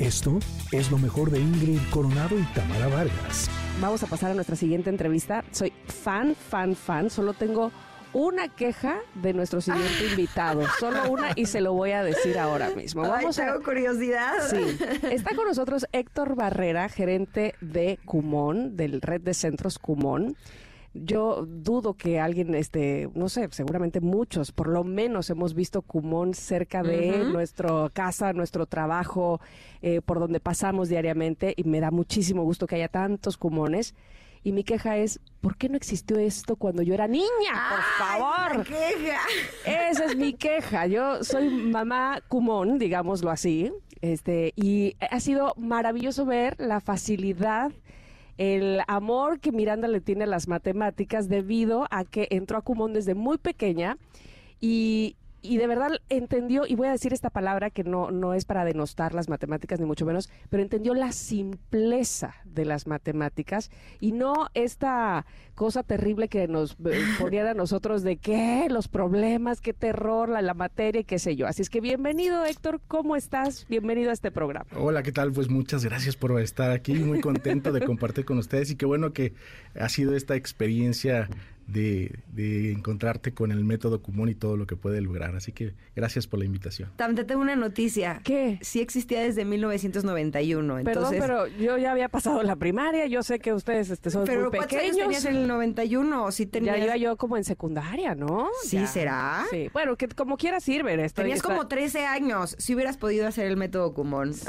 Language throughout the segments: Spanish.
Esto es lo mejor de Ingrid Coronado y Tamara Vargas. Vamos a pasar a nuestra siguiente entrevista. Soy fan, fan, fan. Solo tengo una queja de nuestro siguiente invitado. Solo una y se lo voy a decir ahora mismo. Vamos Ay, tengo curiosidad. Sí. Está con nosotros Héctor Barrera, gerente de Cumón, del Red de Centros Cumón yo dudo que alguien, este, no sé, seguramente muchos, por lo menos hemos visto Cumón cerca de nuestra casa, nuestro trabajo, eh, por donde pasamos diariamente y me da muchísimo gusto que haya tantos Cumones. Y mi queja es, ¿por qué no existió esto cuando yo era niña? Por favor. queja. Esa es mi queja. Yo soy mamá Cumón, digámoslo así. Este, y ha sido maravilloso ver la facilidad el amor que Miranda le tiene a las matemáticas debido a que entró a Cumón desde muy pequeña y, y de verdad entendió, y voy a decir esta palabra que no, no es para denostar las matemáticas, ni mucho menos, pero entendió la simpleza de las matemáticas y no esta cosa terrible que nos eh, ponían a nosotros de qué, los problemas, qué terror, la, la materia y qué sé yo. Así es que bienvenido, Héctor, ¿cómo estás? Bienvenido a este programa. Hola, ¿qué tal? Pues muchas gracias por estar aquí, muy contento de compartir con ustedes y qué bueno que ha sido esta experiencia de, encontrarte con el método común y todo lo que puede lograr. Así que gracias por la invitación. También tengo una noticia. ¿Qué? Sí existía desde 1991. Perdón, pero yo ya había pasado la primaria, yo sé que ustedes este, son pero muy pequeños. Años tenías en el 91? ¿Sí tenías... Ya iba yo como en secundaria, ¿no? Sí, ¿será? Sí. Bueno, que como quiera sirve esto. Tenías como 13 años. Si hubieras podido hacer el método común. Sí,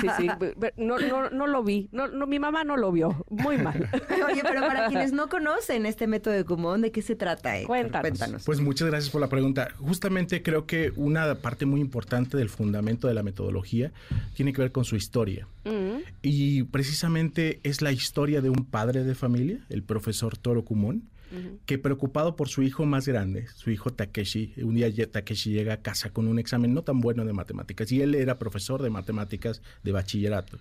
sí, sí. No, no, no lo vi. No, no, mi mamá no lo vio. Muy mal. Oye, pero para quienes no conocen este método de ¿De qué se trata? Cuéntanos. Pues muchas gracias por la pregunta. Justamente creo que una parte muy importante del fundamento de la metodología tiene que ver con su historia. Mm. Y precisamente es la historia de un padre de familia, el profesor Toro Kumon, que preocupado por su hijo más grande, su hijo Takeshi, un día Takeshi llega a casa con un examen no tan bueno de matemáticas y él era profesor de matemáticas de bachillerato.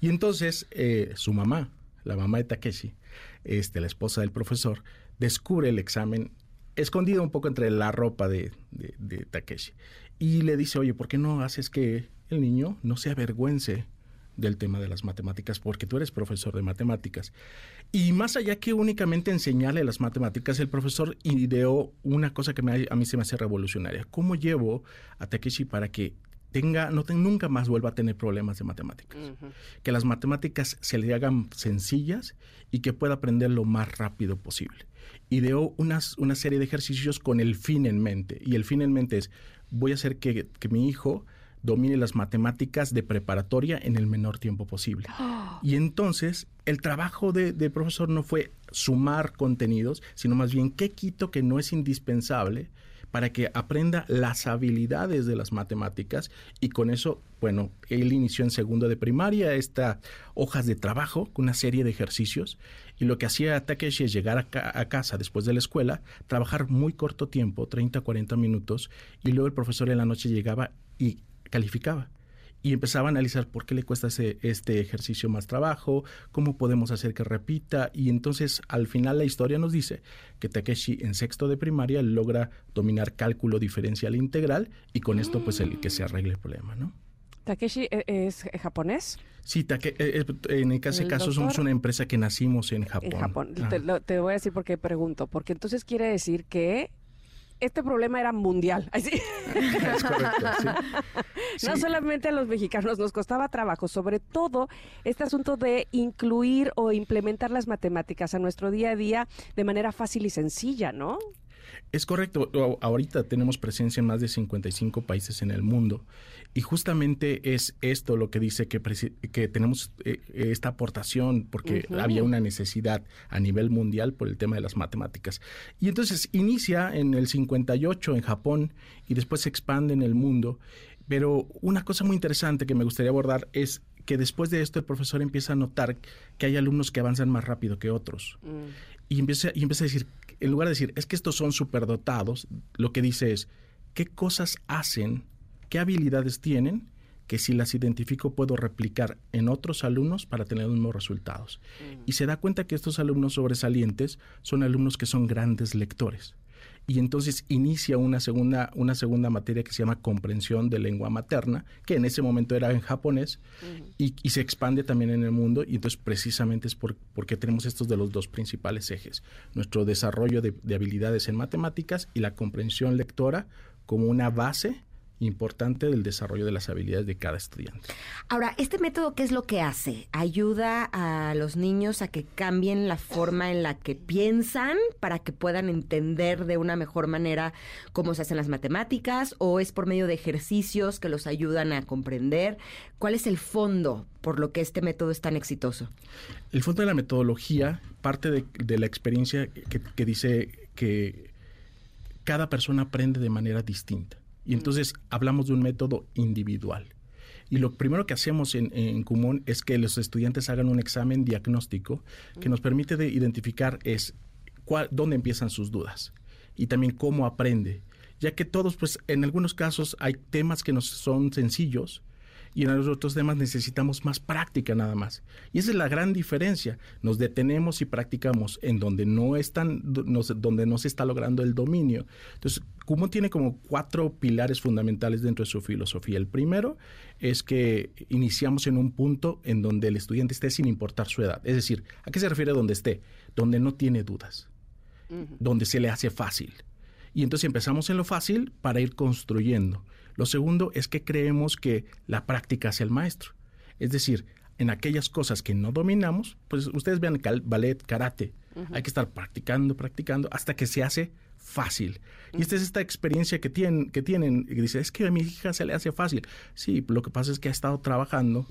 Y entonces eh, su mamá, la mamá de Takeshi, este, la esposa del profesor, descubre el examen escondido un poco entre la ropa de, Takeshi. Y le dice, oye, ¿por qué no haces que el niño no se avergüence del tema de las matemáticas? Porque tú eres profesor de matemáticas. Y más allá que únicamente enseñarle las matemáticas, el profesor ideó una cosa que a mí se me hace revolucionaria. ¿Cómo llevo a Takeshi para que tenga, no nunca más vuelva a tener problemas de matemáticas. Que las matemáticas se le hagan sencillas y que pueda aprender lo más rápido posible. Ideó unas, una serie de ejercicios con el fin en mente. Y el fin en mente es, voy a hacer que, mi hijo domine las matemáticas de preparatoria en el menor tiempo posible. Y entonces el trabajo de, de, profesor no fue sumar contenidos, sino más bien qué quito que no es indispensable para que aprenda las habilidades de las matemáticas y con eso, bueno, él inició en segundo de primaria estas hojas de trabajo con una serie de ejercicios y lo que hacía Takeshi es llegar a, a, casa después de la escuela, trabajar muy corto tiempo, 30, 40 minutos y luego el profesor en la noche llegaba y calificaba y empezaba a analizar por qué le cuesta ese, este ejercicio más trabajo, cómo podemos hacer que repita y entonces al final la historia nos dice que Takeshi en sexto de primaria logra dominar cálculo diferencial integral y con esto pues el que se arregle el problema, ¿no? ¿Takeshi e, es japonés? Sí, eh, eh, en ese caso somos una empresa que nacimos en Japón. En Japón. Te, te, voy a decir por qué pregunto. Porque entonces quiere decir que este problema era mundial. No solamente a los mexicanos nos costaba trabajo, sobre todo este asunto de incluir o implementar las matemáticas a nuestro día a día de manera fácil y sencilla, ¿no? Es correcto. Ahorita tenemos presencia en más de 55 países en el mundo y justamente es esto lo que dice que, que tenemos eh, esta aportación porque había una necesidad a nivel mundial por el tema de las matemáticas. Y entonces inicia en el 58 en Japón y después se expande en el mundo. Pero una cosa muy interesante que me gustaría abordar es que después de esto el profesor empieza a notar que hay alumnos que avanzan más rápido que otros. Mm. Y, empieza, y empieza a decir, en lugar de decir, es que estos son superdotados, lo que dice es, ¿qué cosas hacen, qué habilidades tienen que si las identifico puedo replicar en otros alumnos para tener los mismos resultados? Mm. Y se da cuenta que estos alumnos sobresalientes son alumnos que son grandes lectores. Y entonces inicia una segunda, una segunda materia que se llama comprensión de lengua materna, que en ese momento era en japonés, y, se expande también en el mundo, y entonces precisamente es por, porque tenemos estos de los dos principales ejes, nuestro desarrollo de, de habilidades en matemáticas y la comprensión lectora como una base importante del desarrollo de las habilidades de cada estudiante. Ahora, ¿este método qué es lo que hace? ¿Ayuda a los niños a que cambien la forma en la que piensan para que puedan entender de una mejor manera cómo se hacen las matemáticas o es por medio de ejercicios que los ayudan a comprender? ¿Cuál es el fondo por lo que este método es tan exitoso? El fondo de la metodología parte de, la experiencia que dice que cada persona aprende de manera distinta. Y entonces hablamos de un método individual. Y lo primero que hacemos en, en común es que los estudiantes hagan un examen diagnóstico que nos permite de identificar es cuál, dónde empiezan sus dudas y también cómo aprende. Ya que todos, pues en algunos casos hay temas que nos son sencillos, y en los otros temas necesitamos más práctica nada más. Y esa es la gran diferencia. Nos detenemos y practicamos en donde no están, donde no se está logrando el dominio. Entonces, Kumon tiene como cuatro pilares fundamentales dentro de su filosofía. El primero es que iniciamos en un punto en donde el estudiante esté sin importar su edad. Es decir, ¿a qué se refiere donde esté? Donde no tiene dudas, donde se le hace fácil. Y entonces empezamos en lo fácil para ir construyendo. Lo segundo es que creemos que la práctica es el maestro. Es decir, en aquellas cosas que no dominamos, pues ustedes vean ballet, karate, hay que estar practicando, practicando hasta que se hace fácil. Y esta es esta experiencia que tienen, que tienen, y dice, es que a mi hija se le hace fácil. Sí, lo que pasa es que ha estado trabajando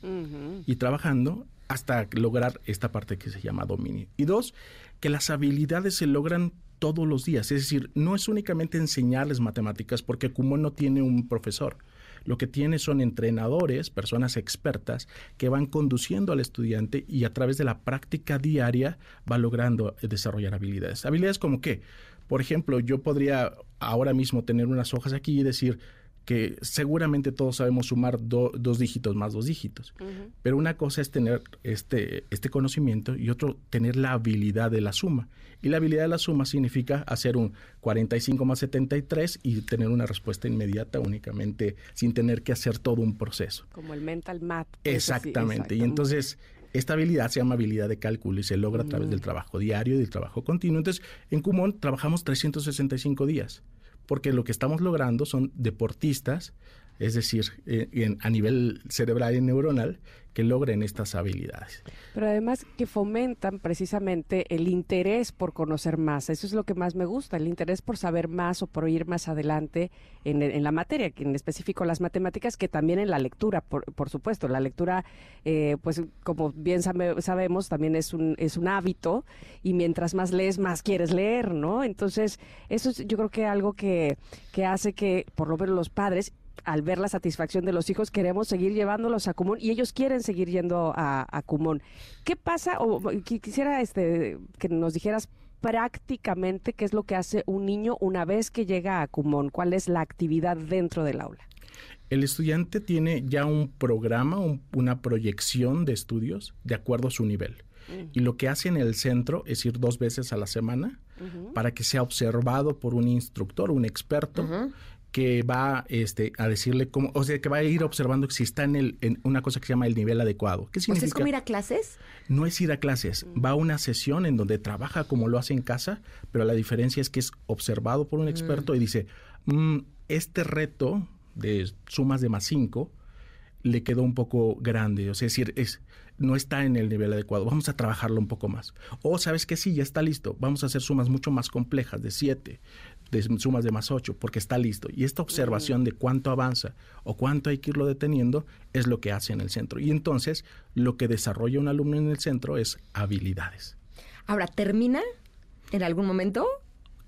y trabajando hasta lograr esta parte que se llama dominio. Y dos, que las habilidades se logran todos los días. Es decir, no es únicamente enseñarles matemáticas porque Kumon no tiene un profesor. Lo que tiene son entrenadores, personas expertas, que van conduciendo al estudiante y a través de la práctica diaria va logrando desarrollar habilidades. Habilidades como qué? Por ejemplo, yo podría ahora mismo tener unas hojas aquí y decir, que seguramente todos sabemos sumar dos dígitos más dos dígitos. Pero una cosa es tener este, este conocimiento y otro tener la habilidad de la suma. Y la habilidad de la suma significa hacer un 45 más 73 y tener una respuesta inmediata únicamente sin tener que hacer todo un proceso. Como el mental math. Pues, exactamente. Y entonces esta habilidad se llama habilidad de cálculo y se logra a través del trabajo diario y del trabajo continuo. Entonces, en Kumon trabajamos 365 días porque lo que estamos logrando son deportistas, es decir, eh, a nivel cerebral y neuronal, que logren estas habilidades. Pero además que fomentan precisamente el interés por conocer más. Eso es lo que más me gusta, el interés por saber más o por ir más adelante en, la materia, en específico las matemáticas, que también en la lectura, por, supuesto. La lectura, eh, pues como bien sabemos, también es un, es un hábito y mientras más lees, más quieres leer, ¿no? Entonces, eso es yo creo que algo que, que hace que por lo menos los padres al ver la satisfacción de los hijos, queremos seguir llevándolos a Cumón y ellos quieren seguir yendo a, a Cumón. ¿Qué pasa? O quisiera este, que nos dijeras prácticamente qué es lo que hace un niño una vez que llega a Cumón, cuál es la actividad dentro del aula. El estudiante tiene ya un programa, una proyección de estudios de acuerdo a su nivel. Mm. Y lo que hace en el centro es ir dos veces a la semana para que sea observado por un instructor, un experto, que va este, a decirle cómo, o sea, que va a ir observando si está en, el, en una cosa que se llama el nivel adecuado. ¿Qué significa? ¿es como ir a clases? No es ir a clases, va a una sesión en donde trabaja como lo hace en casa, pero la diferencia es que es observado por un experto y dice, mm, este reto de sumas de más 5 le quedó un poco grande, o sea, es decir, es, no está en el nivel adecuado, vamos a trabajarlo un poco más. O sabes que sí, ya está listo, vamos a hacer sumas mucho más complejas, de 7, de sumas de más 8 porque está listo. Y esta observación de cuánto avanza o cuánto hay que irlo deteniendo es lo que hace en el centro. Y entonces lo que desarrolla un alumno en el centro es habilidades. Ahora, ¿termina en algún momento?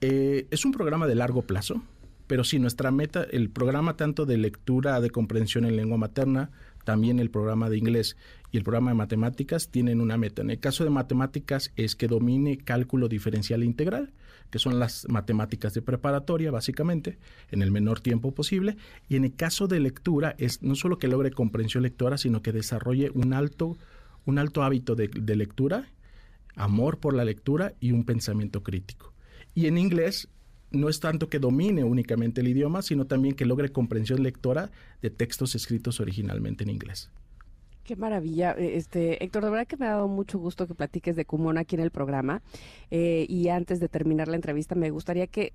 Eh, es un programa de largo plazo, pero sí, nuestra meta, el programa tanto de lectura, de comprensión en lengua materna, también el programa de inglés y el programa de matemáticas tienen una meta. En el caso de matemáticas es que domine cálculo diferencial e integral que son las matemáticas de preparatoria, básicamente, en el menor tiempo posible. Y en el caso de lectura, es no solo que logre comprensión lectora, sino que desarrolle un alto, un alto hábito de, lectura, amor por la lectura y un pensamiento crítico. Y en inglés, no es tanto que domine únicamente el idioma, sino también que logre comprensión lectora de textos escritos originalmente en inglés. Qué maravilla. Eh, Este, Héctor, de verdad que me ha dado mucho gusto que platiques de Kumon aquí en el programa. Eh, y antes de terminar la entrevista, me gustaría que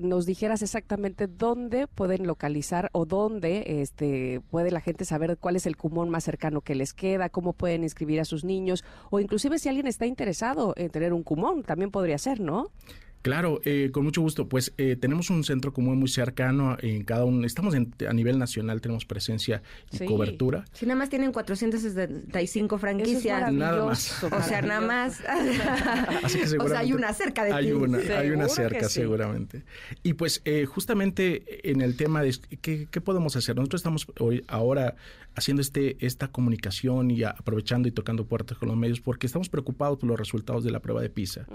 nos dijeras exactamente dónde pueden localizar o dónde este, puede la gente saber cuál es el Kumon más cercano que les queda, cómo pueden inscribir a sus niños, o inclusive si alguien está interesado en tener un Kumon, también podría ser, ¿no? Claro, eh, con mucho gusto. Pues eh, tenemos un centro común muy cercano en cada uno. Estamos en- a nivel nacional, tenemos presencia y Sí. cobertura. Si nada más tienen 475 franquicias. Nada más. O sea, nada más. Así que o sea, hay una cerca de hay ti. Una, hay una cerca, sí. seguramente. Y pues eh, justamente en el tema de ¿qué, qué podemos hacer. Nosotros estamos hoy ahora haciendo este esta comunicación y a- aprovechando y tocando puertas con los medios porque estamos preocupados por los resultados de la prueba de PISA.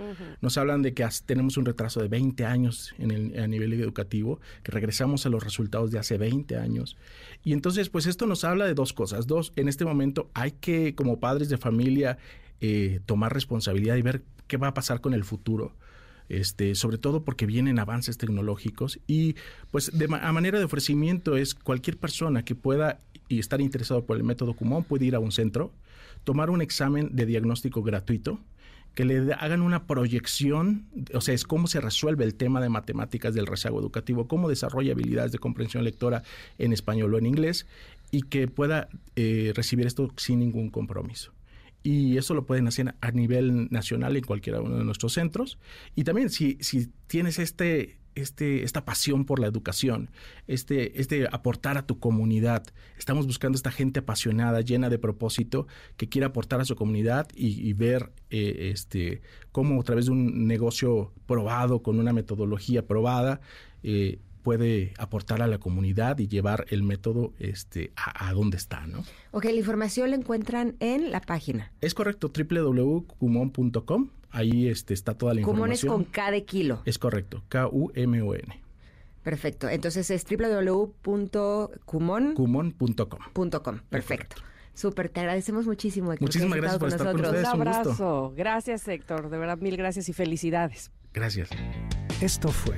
Nos hablan de que tenemos un retraso de 20 años en el, a nivel educativo, que regresamos a los resultados de hace 20 años. Y entonces, pues esto nos habla de dos cosas. Dos, en este momento hay que, como padres de familia, eh, tomar responsabilidad y ver qué va a pasar con el futuro. Este, sobre todo porque vienen avances tecnológicos y pues de a manera de ofrecimiento es cualquier persona que pueda y estar interesado por el método Kumon puede ir a un centro, tomar un examen de diagnóstico gratuito, que le hagan una proyección, o sea, es cómo se resuelve el tema de matemáticas del rezago educativo, cómo desarrolla habilidades de comprensión lectora en español o en inglés y que pueda eh, recibir esto sin ningún compromiso. Y eso lo pueden hacer a nivel nacional en cualquiera uno de nuestros centros. Y también si, si tienes este, este, esta pasión por la educación, este, este aportar a tu comunidad, estamos buscando esta gente apasionada, llena de propósito, que quiere aportar a su comunidad y, y ver eh, este, cómo a través de un negocio probado, con una metodología probada, eh, puede aportar a la comunidad y llevar el método este, a, a donde está, ¿no? Ok, la información la encuentran en la página. Es correcto, www.kumon.com. Ahí este, está toda la Kumon es información. con cada kilo. Es correcto, K-U-M-O-N. Perfecto. Entonces es www.kumon.com. Kumon.com. Perfecto. Súper, te agradecemos muchísimo. Héctor, Muchísimas gracias por estado estar con nosotros. Un ustedes. un gusto. abrazo. Gracias, Héctor. De verdad, mil gracias y felicidades. Gracias. Esto fue